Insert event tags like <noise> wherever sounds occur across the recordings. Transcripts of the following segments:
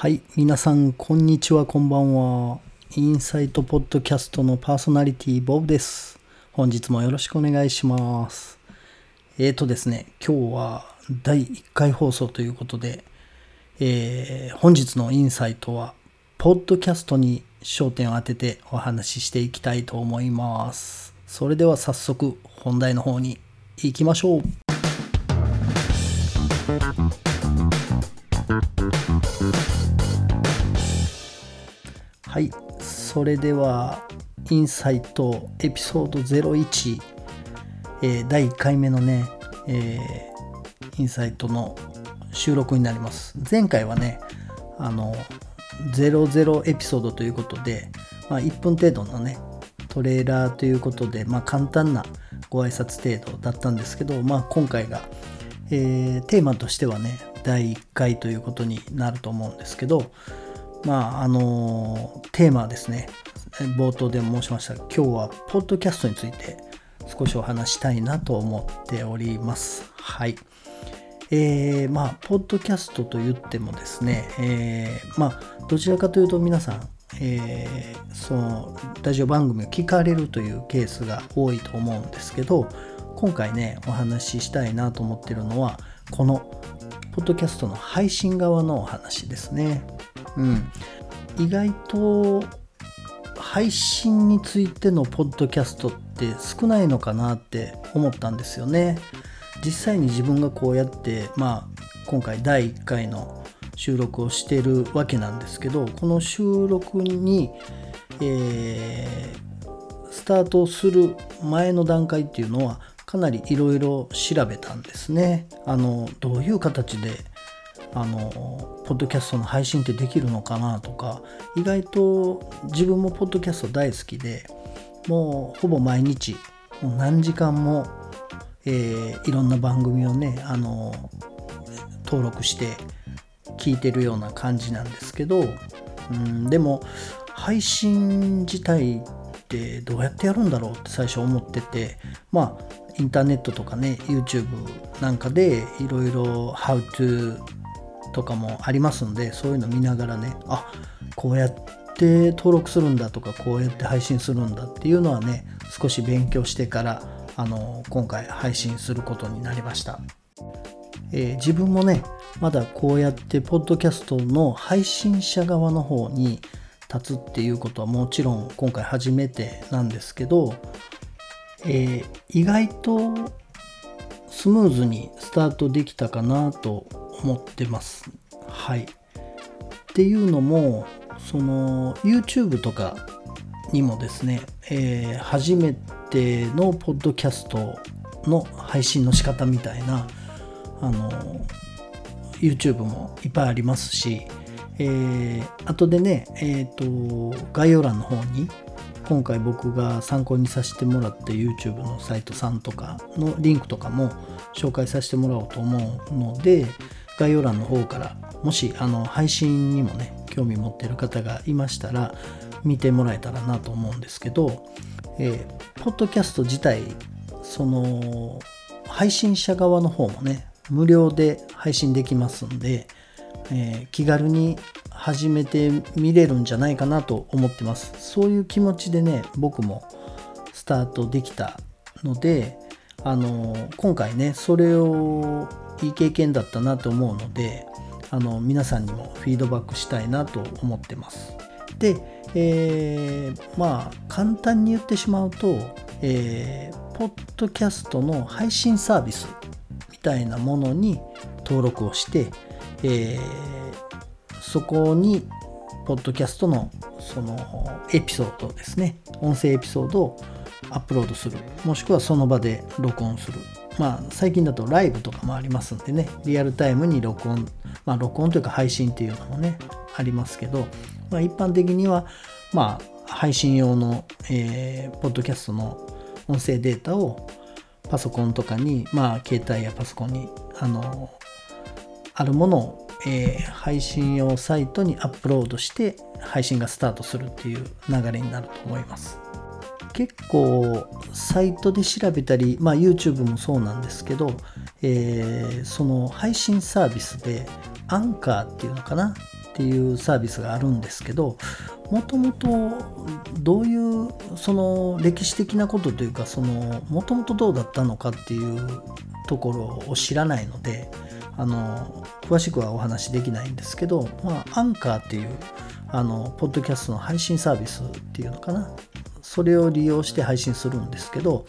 はい、皆さん、こんにちは、こんばんは。インサイトポッドキャストのパーソナリティ、ボブです。本日もよろしくお願いします。えーとですね、今日は第1回放送ということで、えー本日のインサイトは、ポッドキャストに焦点を当ててお話ししていきたいと思います。それでは早速、本題の方に行きましょう。はい、それでは、インサイトエピソード01、えー第1回目のね、えーインサイトの収録になります。前回はね、あの、00エピソードということで、まあ、1分程度のね、トレーラーということで、まあ、簡単なご挨拶程度だったんですけど、まあ、今回が、えーテーマとしてはね、第1回ということになると思うんですけど、まあ、あのテーマですね、冒頭でも申しました、今日はポッドキャストについて少しお話したいなと思っております。はい。えーまあ、ポッドキャストと言ってもですね、えーまあ、どちらかというと皆さん、えーそのラジオ番組を聞かれるというケースが多いと思うんですけど、今回ね、お話ししたいなと思ってるのは、このポッドキャストの配信側のお話ですね。うん。意外と配信についてのポッドキャストって少ないのかなって思ったんですよね。実際に自分がこうやって、まあ、今回第1回の収録をしてるわけなんですけど、この収録に、えースタートする前の段階っていうのはかなりいろいろ調べたんですね。あのどういう形であのポッドキャストの配信ってできるのかなとか意外と自分もポッドキャスト大好きでもうほぼ毎日もう何時間も、えーいろんな番組をねあの登録して聞いてるような感じなんですけど、うん、でも配信自体ってどうやってやるんだろうって最初思っててまあインターネットとかね YouTube なんかでいろいろ How to とかもありますんでそういうの見ながらねあこうやって登録するんだとかこうやって配信するんだっていうのはね少し勉強してからあの今回配信することになりました。えー自分もねまだこうやってポッドキャストの配信者側の方に立つっていうことはもちろん今回初めてなんですけど、えー意外とスムーズにスタートできたかなと思ってます。はい。っていうのもその YouTube とかにもですね、えー初めてのポッドキャストの配信の仕方みたいなあの YouTube もいっぱいありますし、えー後でね、えー、と概要欄の方に今回僕が参考にさせてもらった YouTube のサイトさんとかのリンクとかも紹介させてもらおうと思うので概要欄の方からもしあの配信にもね興味持ってる方がいましたら見てもらえたらなと思うんですけど、えーポッドキャスト自体その配信者側の方もね無料で配信できますんで、えー気軽に始めてみれるんじゃないかなと思ってます。そういう気持ちでね僕もスタートできたのであの今回ねそれをいい経験だったなと思うのであの皆さんにもフィードバックしたいなと思ってます。で、えーまあ簡単に言ってしまうと、えーポッドキャストの配信サービスみたいなものに登録をして、えーそこにポッドキャストのそのエピソードですね。音声エピソードをアップロードする。もしくはその場で録音する。まあ最近だとライブとかもありますんでね。リアルタイムに録音。まあ録音というか配信っていうのもねありますけど、まあ、一般的にはまあ配信用の、えーポッドキャストの音声データをパソコンとかにまあ携帯やパソコンにあのあるものを、えー配信用サイトにアップロードして配信がスタートするっていう流れになると思います。結構サイトで調べたり、まあ、YouTube もそうなんですけど、えーその配信サービスでアンカーっていうのかな？っていうサービスがあるんですけどもともとどういうその歴史的なことというかもともとどうだったのかっていうところを知らないのであの詳しくはお話できないんですけど、まあ、アンカーっていうあのポッドキャストの配信サービスっていうのかな。それを利用して配信するんですけど、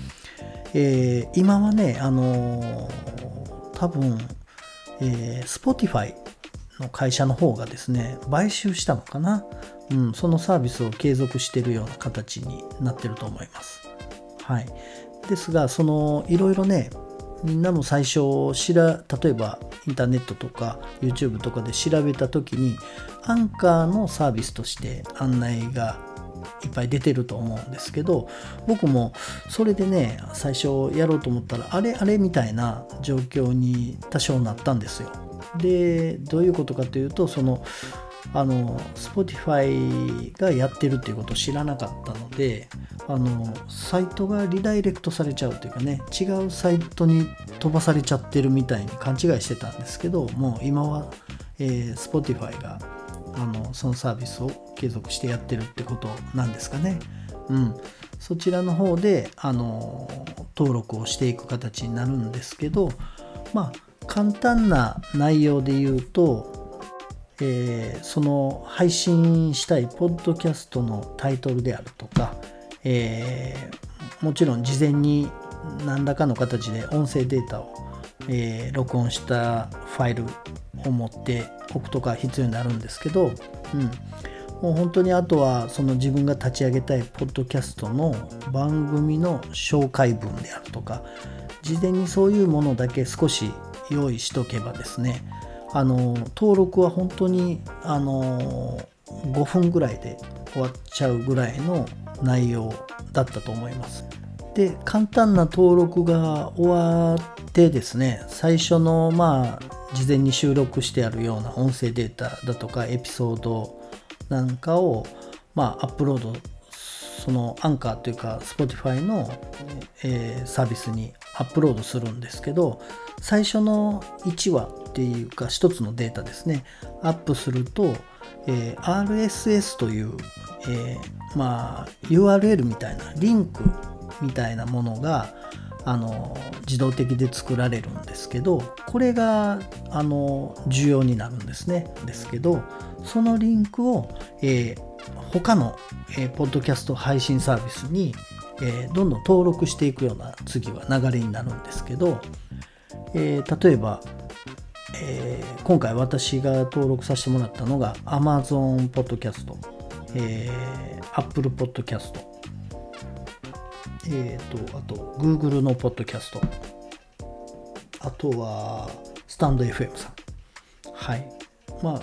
えー、今はねあの多分、えー、Spotify の会社の方がですね買収したのかな。うん、そのサービスを継続してるような形になってると思います。はい、ですがそのいろいろねみんなも最初知ら例えばインターネットとか YouTube とかで調べた時にアンカーのサービスとして案内がいっぱい出てると思うんですけど僕もそれでね最初やろうと思ったらあれあれみたいな状況に多少なったんですよ。でどういうことかというとそのあの Spotify がやってるっていうことを知らなかったのであのサイトがリダイレクトされちゃうというかね違うサイトに飛ばされちゃってるみたいに勘違いしてたんですけどもう今は、えー、Spotify があのそのサービスを継続してやってるってことなんですかね。うん、そちらの方であの登録をしていく形になるんですけどまあ簡単な内容で言うとえー、その配信したいポッドキャストのタイトルであるとか、えー、もちろん事前に何らかの形で音声データを、えー、録音したファイルを持っておくとか必要になるんですけど、うん、もう本当にあとはその自分が立ち上げたいポッドキャストの番組の紹介文であるとか事前にそういうものだけ少し用意しとけばですねあの登録は本当にあの5分ぐらいで終わっちゃうぐらいの内容だったと思います。で簡単な登録が終わってですね最初のまあ事前に収録してあるような音声データだとかエピソードなんかをまあアップロードそのアンカーというか Spotify の、えー、サービスにアップロードするんですけど最初の1話っていうか1つのデータですね。アップすると、えー、RSS という、えー、まあ URL みたいなリンクみたいなものがあの自動的で作られるんですけどこれがあの重要になるんですね。ですけどそのリンクを、えー、他の、えー、ポッドキャスト配信サービスに、えー、どんどん登録していくような次は流れになるんですけど、えー、例えば、えー、今回私が登録させてもらったのが Amazon Podcast、えー、Apple Podcast、えーと、あと Google の Podcast あとはスタンド FM さん。はい。まあ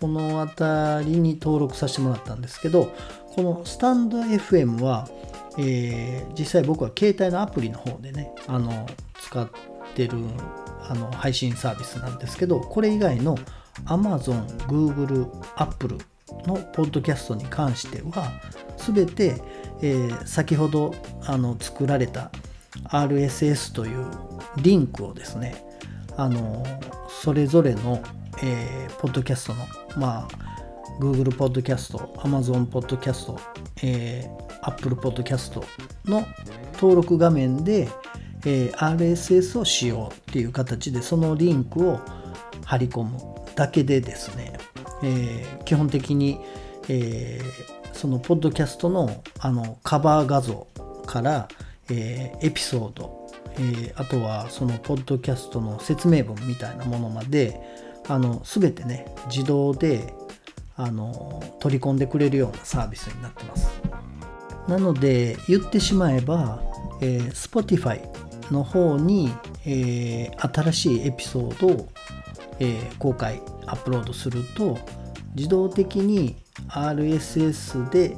この辺りに登録させてもらったんですけどこのスタンド FM は、えー、実際僕は携帯のアプリの方でねあの使ってるあの配信サービスなんですけどこれ以外の Amazon、Google、Apple のポッドキャストに関しては全て、えー、先ほどあの作られた RSS というリンクをですねあのそれぞれのえー、ポッドキャストの、まあ、Google ポッドキャスト、Amazon ポッドキャスト、えー、Apple ポッドキャストの登録画面で、えー、RSS を使用っていう形でそのリンクを貼り込むだけでですね、えー、基本的に、えー、そのポッドキャストのあのカバー画像から、えー、エピソード、えー、あとはそのポッドキャストの説明文みたいなものまで、あの全てね自動であの取り込んでくれるようなサービスになってます。なので言ってしまえば、えー、Spotify の方に、えー、新しいエピソードを、えー、公開アップロードすると自動的に RSS で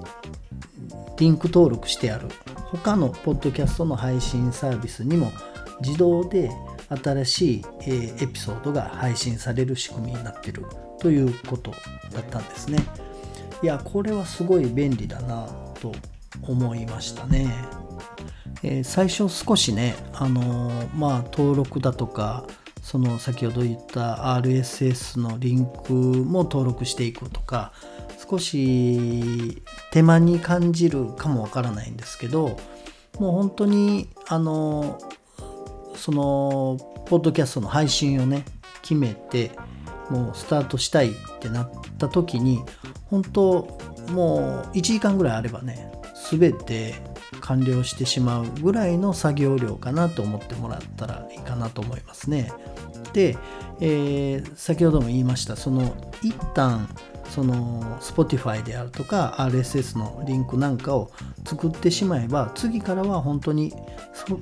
リンク登録してある。他のポッドキャストの配信サービスにも自動で新しい、エピソードが配信される仕組みになってる。ということだったんですね。いや、これはすごい便利だなと思いましたね。えー、最初少しね、あのー、まあ、登録だとか、その先ほど言った RSS のリンクも登録していくとか少し手間に感じるかもわからないんですけどもう本当にあのそのポッドキャストの配信をね決めてもうスタートしたいってなった時に本当もう1時間ぐらいあればね全て完了してしまうぐらいの作業量かなと思ってもらったらいいかなと思いますね。で、えー、先ほども言いましたその一旦その Spotify であるとか RSS のリンクなんかを作ってしまえば次からは本当に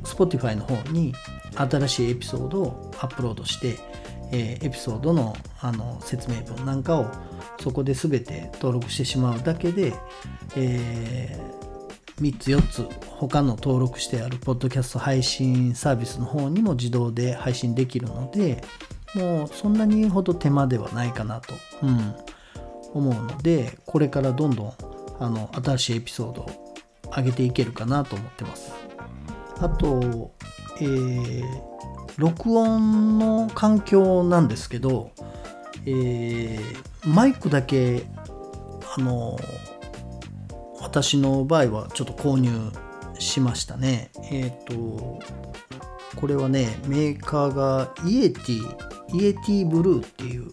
Spotify の方に新しいエピソードをアップロードして、えー、エピソードのあの説明文なんかをそこで全て登録してしまうだけで、えー、3つ4つ他の登録してあるポッドキャスト配信サービスの方にも自動で配信できるのでもうそんなにほど手間ではないかなと、うん、思うのでこれからどんどんあの新しいエピソードを上げていけるかなと思ってます。あと、えー、録音の環境なんですけど、えー、マイクだけあの私の場合はちょっと購入しましたね。えっ、ー、とこれはねメーカーがイエティイエティブルーっていう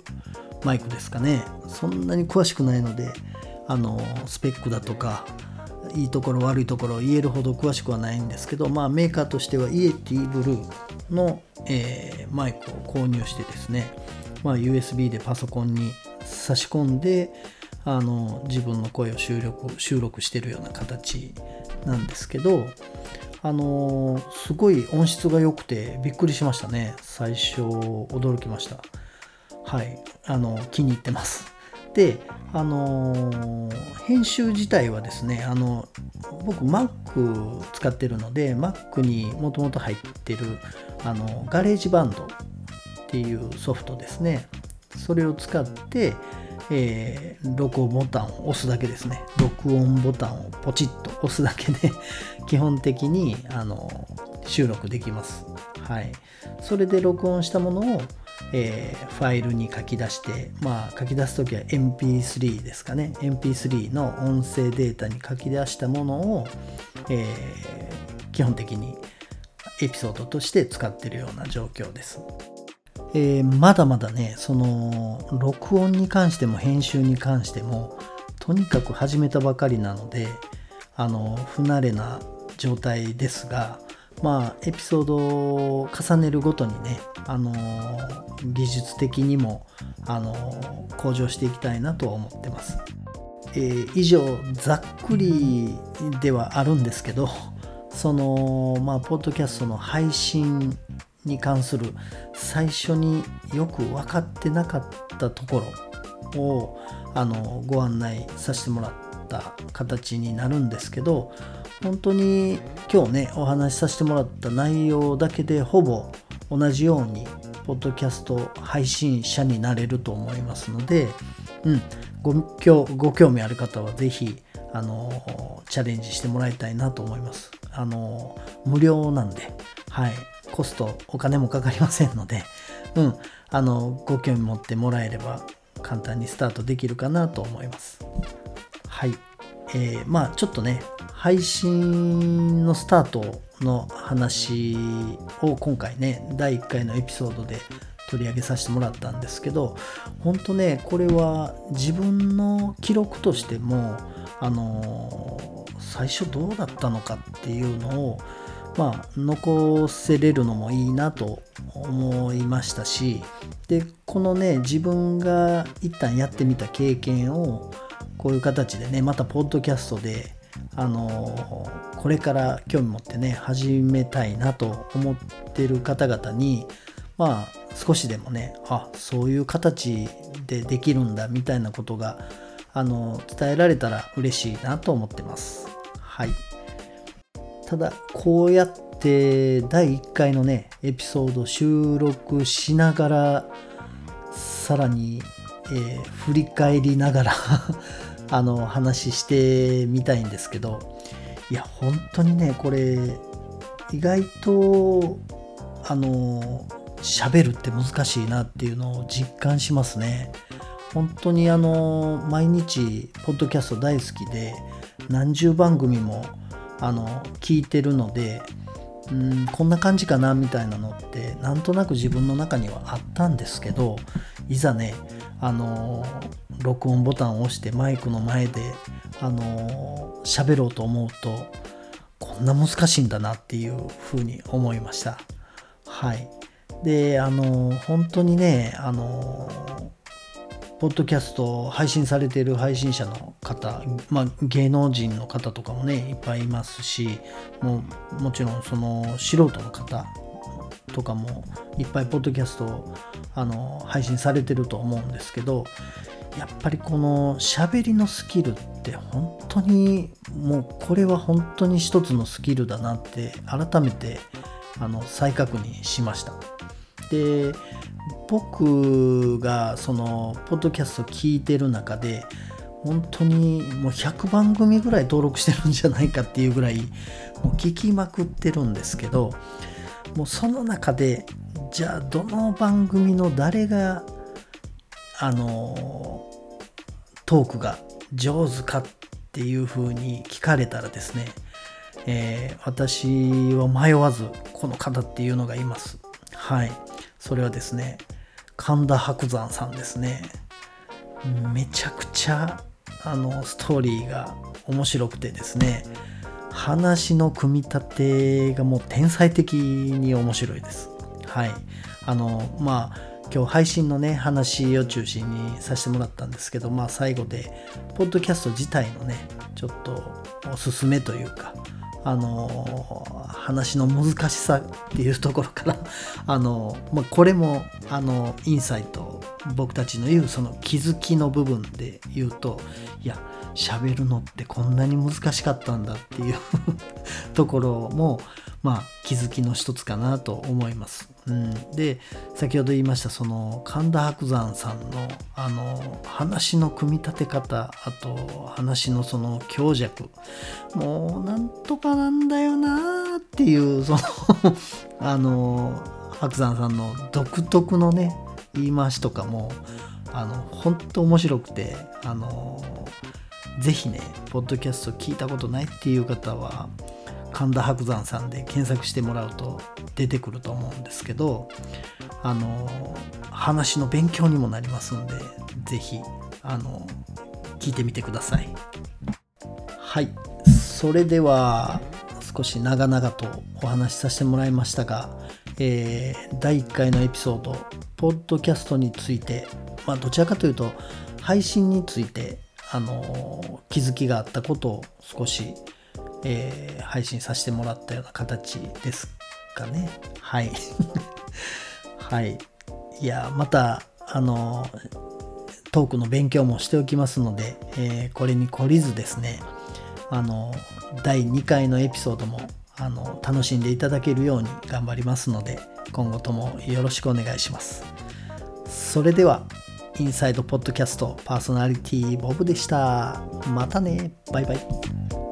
マイクですかね。そんなに詳しくないのであのスペックだとかいいところ悪いところ言えるほど詳しくはないんですけど、まあ、メーカーとしてはイエティブルーの、えー、マイクを購入してですね、まあ、USB でパソコンに差し込んであの自分の声を収録収録してるような形なんですけどあのすごい音質が良くてびっくりしましたね。最初驚きました。はい、あの気に入ってます。で、あの編集自体はですね、あの僕 Mac 使ってるので、Mac にもともと入ってるあの GarageBand っていうソフトですね。それを使って、えー、録音ボタンを押すだけですね。録音ボタンをポチッと押すだけで <laughs> 基本的にあの収録できます。はい。それで録音したものをえー、ファイルに書き出して、まあ、書き出す時は MP3 ですかね MP3 の音声データに書き出したものを、えー、基本的にエピソードとして使ってるような状況です。えー、まだまだねその録音に関しても編集に関してもとにかく始めたばかりなのであの不慣れな状態ですがまあエピソードを重ねるごとにねあの技術的にもあの向上していきたいなとは思ってます。えー、以上ざっくりではあるんですけど <laughs> そのまあポッドキャストの配信に関する最初によく分かってなかったところをあのご案内させてもらった形になるんですけど本当に今日ねお話しさせてもらった内容だけでほぼ同じようにポッドキャスト配信者になれると思いますので、うん、ごご興味ある方は是非あのチャレンジしてもらいたいなと思います。あの無料なんで、はい、コストお金もかかりませんので、うん、あのご興味持ってもらえれば簡単にスタートできるかなと思います。はい、えー、まあちょっとね配信のスタートの話を今回ね第1回のエピソードで取り上げさせてもらったんですけど本当ねこれは自分の記録としてもあの最初どうだったのかっていうのをまあ残せれるのもいいなと思いましたしでこのね自分が一旦やってみた経験をこういう形でねまたポッドキャストであのこれから興味持ってね始めたいなと思ってる方々にまあ少しでもねあそういう形でできるんだみたいなことがあの伝えられたら嬉しいなと思ってます。はい。ただこうやって第1回のねエピソード収録しながらさらに、えー、振り返りながら <laughs> あの話してみたいんですけどいや本当にねこれ意外とあの喋るって難しいなっていうのを実感しますね。本当にあの毎日ポッドキャスト大好きで何十番組もあの聞いてるのでうんこんな感じかなみたいなのってなんとなく自分の中にはあったんですけどいざねあの録音ボタンを押してマイクの前であの喋ろうと思うとこんな難しいんだなっていうふうに思いました。はい。であの本当にねあのポッドキャスト配信されている配信者の方、まあ、芸能人の方とかもねいっぱいいますしもうもちろんその素人の方とかもいっぱいポッドキャストあの配信されてると思うんですけどやっぱりこの喋りのスキルって本当にもうこれは本当に一つのスキルだなって改めてあの再確認しました。で僕がそのポッドキャスト聞いてる中で本当にもう100番組ぐらい登録してるんじゃないかっていうぐらいもう聞きまくってるんですけどもうその中でじゃあどの番組の誰があのトークが上手かっていうふうに聞かれたらですね、えー、私は迷わずこの方っていうのがいます。はい。それはですね、神田伯山さんですね。めちゃくちゃあのストーリーが面白くてですね、話の組み立てがもう天才的に面白いです。はい。あの、まあ、今日配信のね、話を中心にさせてもらったんですけど、まあ最後で、ポッドキャスト自体のね、ちょっとおすすめというか、あの話の難しさっていうところから <laughs> あの、まあ、これもあのインサイト僕たちの言うその気づきの部分で言うといや喋るのってこんなに難しかったんだっていう <laughs> ところもまあ気づきの一つかなと思います。うん、で先ほど言いましたその神田伯山さんのあの話の組み立て方あと話のその強弱もうなんとかなんだよなっていうその <laughs> あの伯山さんの独特のね言い回しとかもあの本当面白くてあのぜひねポッドキャスト聞いたことないっていう方は神田伯山さんで検索してもらうと出てくると思うんですけどあの話の勉強にもなりますんで是非あの聞いてみてください。はい。それでは少し長々とお話しさせてもらいましたが、えー、第1回のエピソードポッドキャストについてまあどちらかというと配信についてあの気づきがあったことを少しえー、配信させてもらったような形ですかね。はい。<laughs> はい。いや、また、あの、トークの勉強もしておきますので、えー、これに懲りずですね、あの、第2回のエピソードも、あの、楽しんでいただけるように頑張りますので、今後ともよろしくお願いします。それでは、インサイドポッドキャストパーソナリティボブでした。またね。バイバイ。